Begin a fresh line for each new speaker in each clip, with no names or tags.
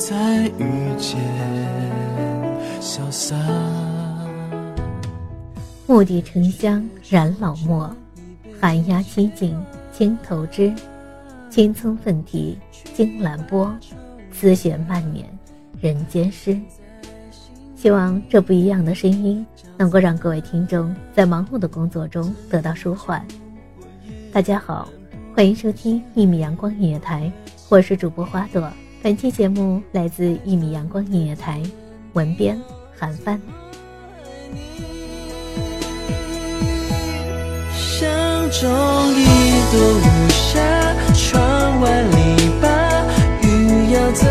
思念在遇见，潇洒。
蓦地沉香染老墨，寒鸦栖静青头枝。青葱奋蹄惊兰波，丝弦漫捻人间诗。希望这不一样的声音能够让各位听众在忙碌的工作中得到舒缓。大家好，欢迎收听一米阳光音乐台，我是主播花朵。本期节目来自一米阳光音乐台，文编韩帆。
像中一朵无暇，窗外篱笆，雨要怎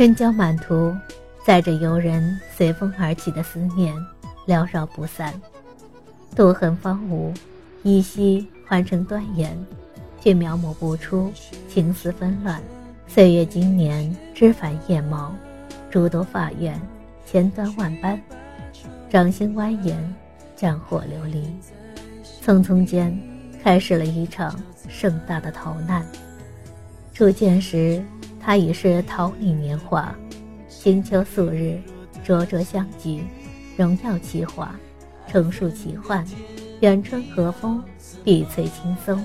春郊满途，载着游人随风而起的思念，缭绕不散。渡痕方无，依稀换成端严，却描摹不出情丝纷乱。岁月经年，枝繁叶茂，诸多法院，千端万般，掌心蜿蜒，战火流离。匆匆间，开始了一场盛大的逃难。初见时，他已是桃李年华，清秋素日，灼灼相聚，荣耀奇华，成树奇幻，远春和风，碧翠青松，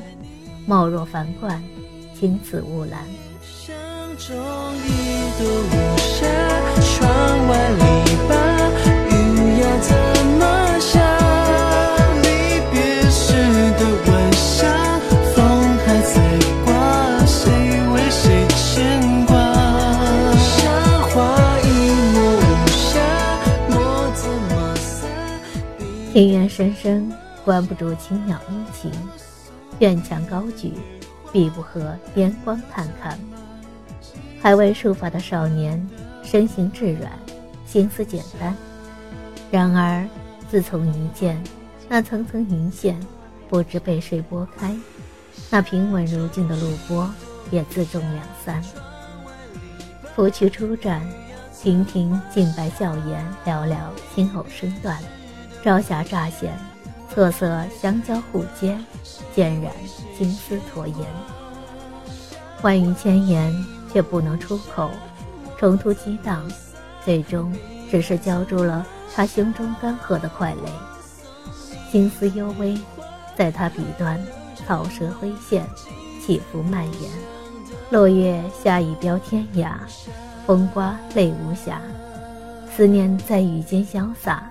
貌若凡冠，青紫雾兰。
相中一朵无暇，窗外
庭院深深，关不住青鸟殷勤；院墙高举，必不合烟光探看。还未束发的少年，身形质软，心思简单。然而，自从一见，那层层云线不知被谁拨开，那平稳如镜的路波也自重两三。拂去初绽，亭亭净白笑颜，寥寥轻偶身断。朝霞乍现，瑟瑟相交互接，渐染金丝驼颜。万语千言却不能出口，冲突激荡，最终只是浇住了他胸中干涸的快泪。心思幽微，在他笔端，草蛇灰线，起伏蔓延。落月下一标天涯，风刮泪无瑕，思念在雨间潇洒，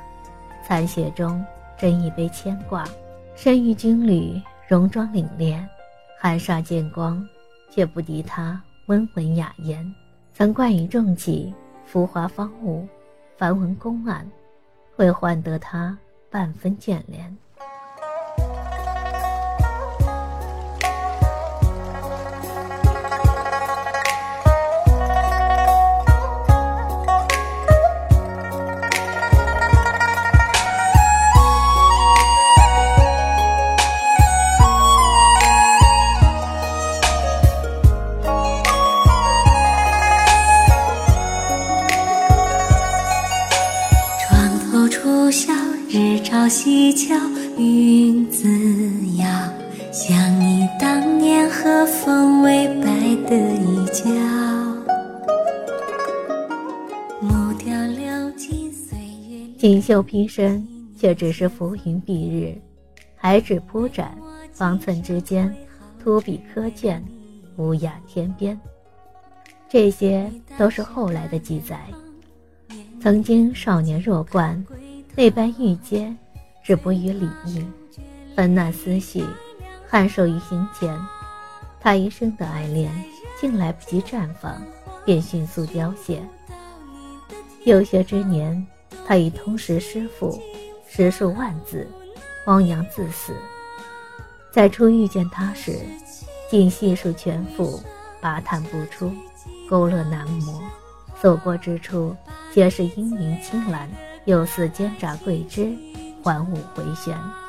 残雪中斟一杯牵挂。身于军旅，戎装凛冽，寒煞见光，却不敌他温文雅言。曾冠以重器，浮华芳芜，繁文公案，会换得他半分眷恋。
西桥云自遥，想你当年和风微摆的衣角。木雕流金岁月，
锦绣披身，却只是浮云蔽日；海纸铺展，方寸之间，秃笔刻卷，无雅天边。这些都是后来的记载。曾经少年弱冠，那般玉阶。止步于礼义，纷乱思绪，颔首于心前。他一生的爱恋，竟来不及绽放，便迅速凋谢。有学之年，他已通识诗赋，十数万字，汪洋自死。在初遇见他时，竟细数全赋，拔叹不出，勾勒难磨。所过之处，皆是阴云青蓝，又似尖扎桂枝。环舞回旋。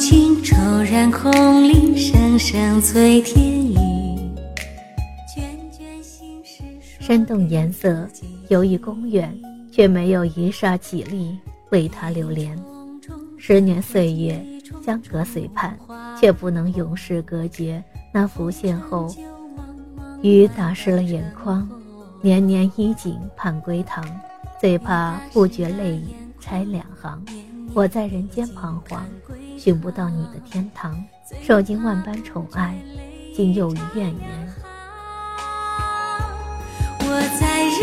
情骤然空灵，声声催天雨。
山洞颜色犹豫公园，却没有一霎绮丽为他流连。十年岁月相隔随畔，却不能永世隔绝那浮现后，雨打湿了眼眶。年年衣锦盼归堂，最怕不觉泪雨拆两行。我在人间彷徨，寻不到你的天堂，受尽万般宠爱，竟又于怨言。
我在人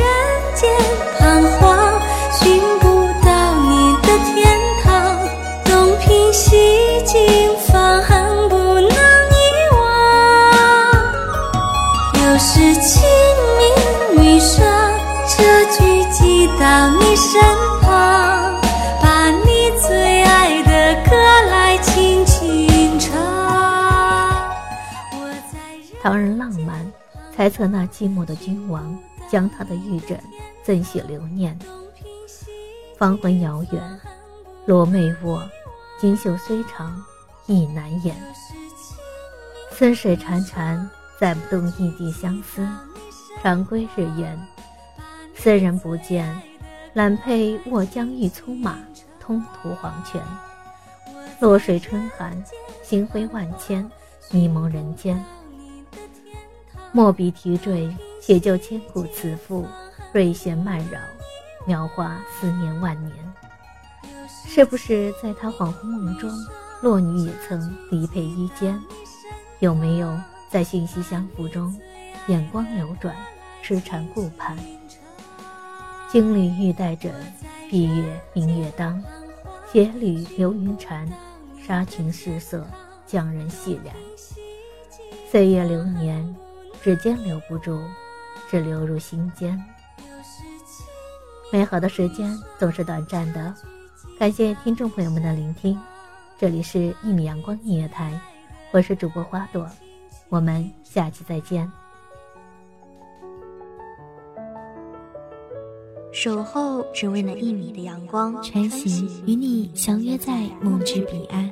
间彷徨，寻不到你的天堂，东瓶西镜方不能遗忘。又是清明雨霜，这句寄到你身
唐人浪漫，猜测那寂寞的君王将他的玉枕赠许留念。芳魂遥远，罗袂卧，锦绣虽长，意难言。似水潺潺，载不动一地相思。长归日圆，斯人不见，揽佩卧江玉粗马，通途黄泉。落水春寒，星辉万千，迷蒙人间。墨笔提坠，写就千古词赋；瑞弦漫绕，描画思念万年。是不是在他恍惚梦中，洛女也曾离佩衣间？有没有在信息相符中，眼光流转，痴缠顾盼？金缕玉带枕，闭月明月当，斜缕流云缠，纱裙失色，将人细染。岁月流年。指尖留不住，只流入心间。美好的时间总是短暂的，感谢听众朋友们的聆听。这里是《一米阳光音乐台》，我是主播花朵，我们下期再见。
守候只为那一米的阳光，
晨行与你相约在梦之彼岸。